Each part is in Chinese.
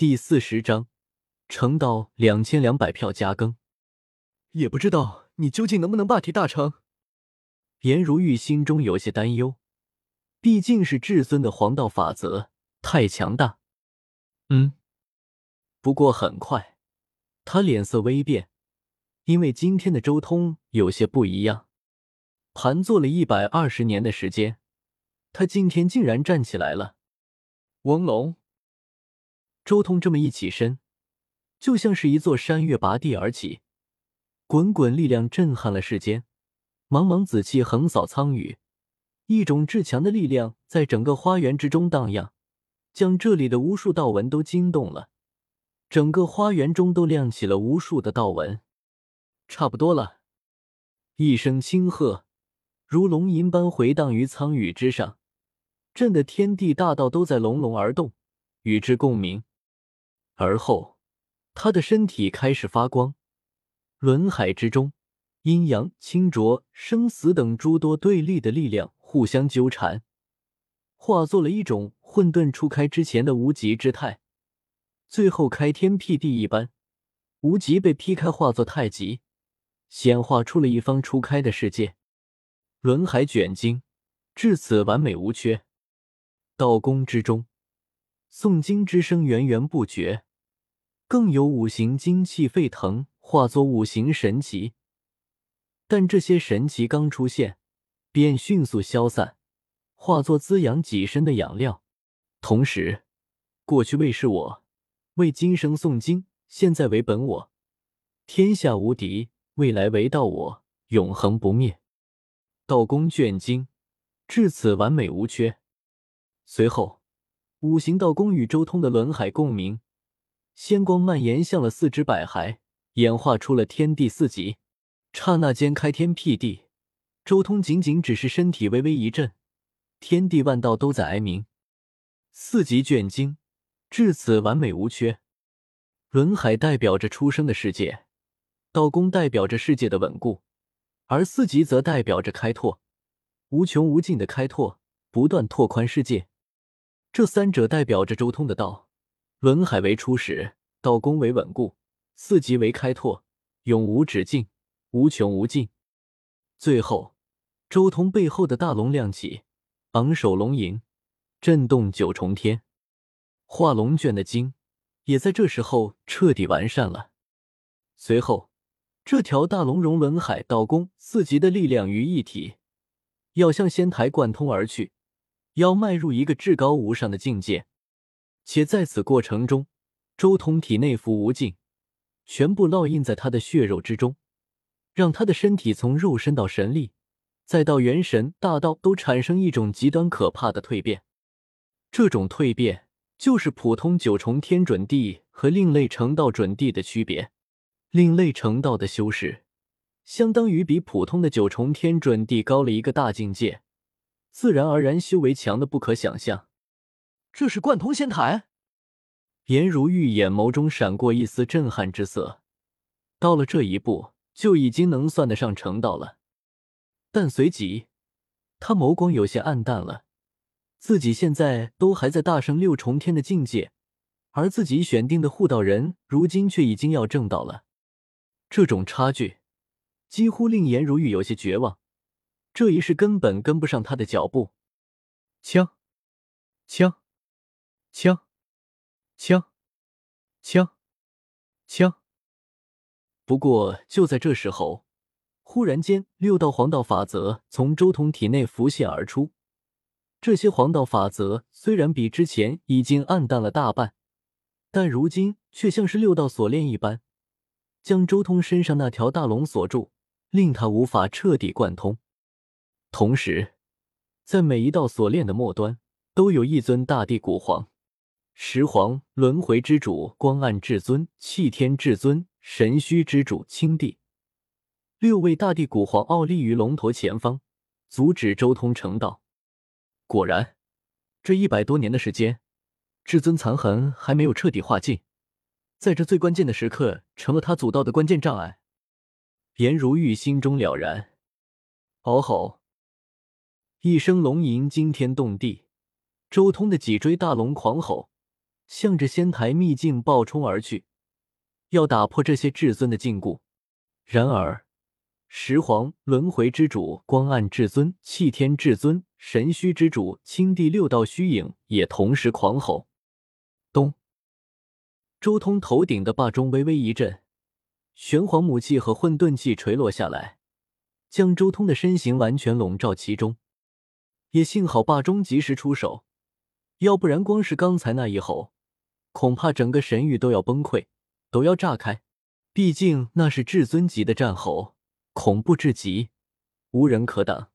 第四十章，成道两千两百票加更。也不知道你究竟能不能霸体大成。颜如玉心中有些担忧，毕竟是至尊的黄道法则太强大。嗯，不过很快，他脸色微变，因为今天的周通有些不一样。盘坐了一百二十年的时间，他今天竟然站起来了。翁龙。周通这么一起身，就像是一座山岳拔地而起，滚滚力量震撼了世间，茫茫紫气横扫苍宇，一种至强的力量在整个花园之中荡漾，将这里的无数道纹都惊动了。整个花园中都亮起了无数的道纹。差不多了，一声轻喝，如龙吟般回荡于苍宇之上，震得天地大道都在隆隆而动，与之共鸣。而后，他的身体开始发光，轮海之中，阴阳、清浊、生死等诸多对立的力量互相纠缠，化作了一种混沌初开之前的无极之态，最后开天辟地一般，无极被劈开，化作太极，显化出了一方初开的世界。轮海卷经，至此完美无缺。道宫之中，诵经之声源源不绝。更有五行精气沸腾，化作五行神奇。但这些神奇刚出现，便迅速消散，化作滋养己身的养料。同时，过去为是我，为今生诵经；现在为本我，天下无敌；未来为道我，永恒不灭。道宫卷经至此完美无缺。随后，五行道宫与周通的轮海共鸣。仙光蔓延向了四肢百骸，演化出了天地四极。刹那间开天辟地，周通仅仅只是身体微微一震，天地万道都在哀鸣。四极卷经至此完美无缺。轮海代表着出生的世界，道宫代表着世界的稳固，而四极则代表着开拓，无穷无尽的开拓，不断拓宽世界。这三者代表着周通的道。轮海为初始，道宫为稳固，四级为开拓，永无止境，无穷无尽。最后，周通背后的大龙亮起，昂首龙吟，震动九重天。画龙卷的经也在这时候彻底完善了。随后，这条大龙融轮海、道宫四级的力量于一体，要向仙台贯通而去，要迈入一个至高无上的境界。且在此过程中，周通体内符无尽，全部烙印在他的血肉之中，让他的身体从肉身到神力，再到元神大道，都产生一种极端可怕的蜕变。这种蜕变就是普通九重天准地和另类成道准地的区别。另类成道的修士，相当于比普通的九重天准地高了一个大境界，自然而然修为强的不可想象。这是贯通仙台。颜如玉眼眸中闪过一丝震撼之色。到了这一步，就已经能算得上成道了。但随即，他眸光有些暗淡了。自己现在都还在大圣六重天的境界，而自己选定的护道人，如今却已经要正道了。这种差距，几乎令颜如玉有些绝望。这一世根本跟不上他的脚步。枪，枪。枪，枪，枪，枪。不过就在这时候，忽然间，六道黄道法则从周通体内浮现而出。这些黄道法则虽然比之前已经暗淡了大半，但如今却像是六道锁链一般，将周通身上那条大龙锁住，令他无法彻底贯通。同时，在每一道锁链的末端，都有一尊大地古皇。十皇轮回之主光暗至尊、气天至尊、神虚之主青帝，六位大帝古皇傲立于龙头前方，阻止周通成道。果然，这一百多年的时间，至尊残痕还没有彻底化尽，在这最关键的时刻，成了他阻道的关键障碍。颜如玉心中了然，嗷吼一声龙吟惊天动地，周通的脊椎大龙狂吼。向着仙台秘境暴冲而去，要打破这些至尊的禁锢。然而，石皇轮回之主光暗至尊、气天至尊、神虚之主青帝六道虚影也同时狂吼。咚！周通头顶的霸钟微微一震，玄黄母气和混沌气垂落下来，将周通的身形完全笼罩其中。也幸好霸钟及时出手，要不然光是刚才那一吼，恐怕整个神域都要崩溃，都要炸开。毕竟那是至尊级的战吼，恐怖至极，无人可挡。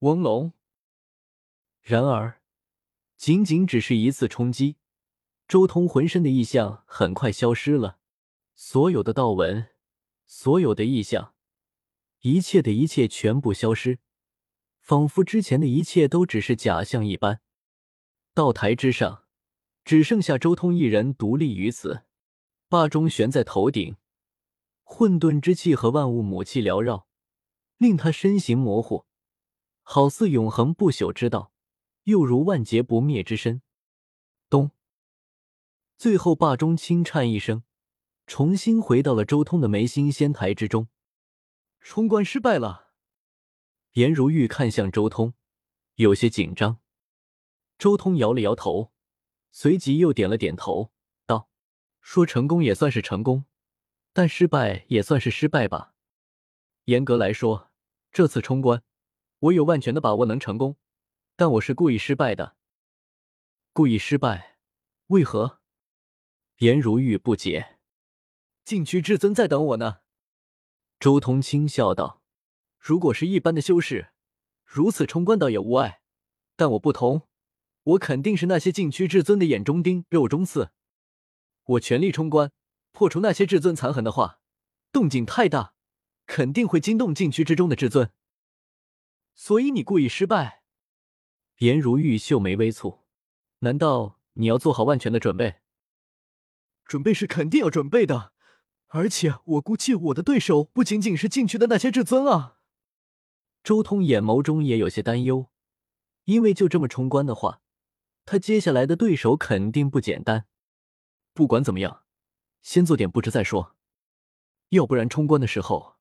翁龙。然而，仅仅只是一次冲击，周通浑身的异象很快消失了，所有的道纹，所有的异象，一切的一切全部消失，仿佛之前的一切都只是假象一般。道台之上，只剩下周通一人独立于此，霸钟悬在头顶。混沌之气和万物母气缭绕，令他身形模糊，好似永恒不朽之道，又如万劫不灭之身。咚！最后，霸钟轻颤一声，重新回到了周通的眉心仙台之中。冲关失败了。颜如玉看向周通，有些紧张。周通摇了摇头，随即又点了点头，道：“说成功也算是成功。”但失败也算是失败吧。严格来说，这次冲关，我有万全的把握能成功，但我是故意失败的。故意失败？为何？颜如玉不解。禁区至尊在等我呢。周通轻笑道：“如果是一般的修士，如此冲关倒也无碍。但我不同，我肯定是那些禁区至尊的眼中钉、肉中刺。我全力冲关。”破除那些至尊残痕的话，动静太大，肯定会惊动禁区之中的至尊。所以你故意失败。颜如玉秀眉微蹙，难道你要做好万全的准备？准备是肯定要准备的，而且我估计我的对手不仅仅是禁区的那些至尊啊。周通眼眸中也有些担忧，因为就这么冲关的话，他接下来的对手肯定不简单。不管怎么样。先做点布置再说，要不然冲关的时候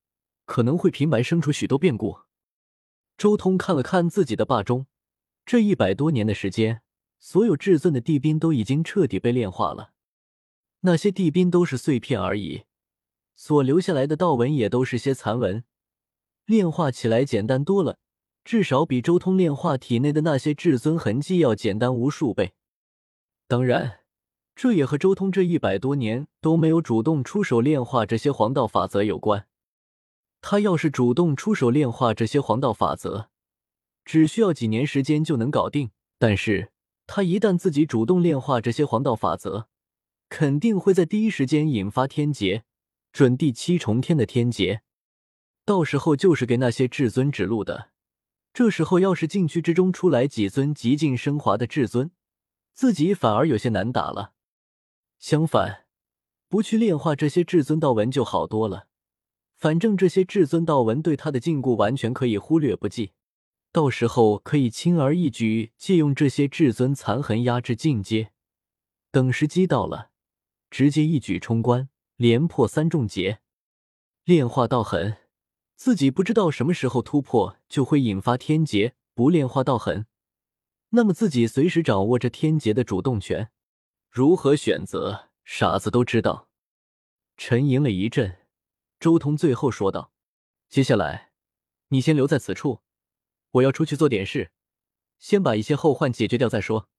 可能会平白生出许多变故。周通看了看自己的霸钟，这一百多年的时间，所有至尊的地兵都已经彻底被炼化了，那些地兵都是碎片而已，所留下来的道纹也都是些残纹，炼化起来简单多了，至少比周通炼化体内的那些至尊痕迹要简单无数倍。当然。这也和周通这一百多年都没有主动出手炼化这些黄道法则有关。他要是主动出手炼化这些黄道法则，只需要几年时间就能搞定。但是他一旦自己主动炼化这些黄道法则，肯定会在第一时间引发天劫，准第七重天的天劫。到时候就是给那些至尊指路的。这时候要是禁区之中出来几尊极尽升华的至尊，自己反而有些难打了。相反，不去炼化这些至尊道文就好多了。反正这些至尊道文对他的禁锢完全可以忽略不计，到时候可以轻而易举借用这些至尊残痕压制进阶。等时机到了，直接一举冲关，连破三重劫。炼化道痕，自己不知道什么时候突破就会引发天劫；不炼化道痕，那么自己随时掌握着天劫的主动权。如何选择，傻子都知道。沉吟了一阵，周通最后说道：“接下来，你先留在此处，我要出去做点事，先把一些后患解决掉再说。”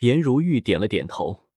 颜如玉点了点头。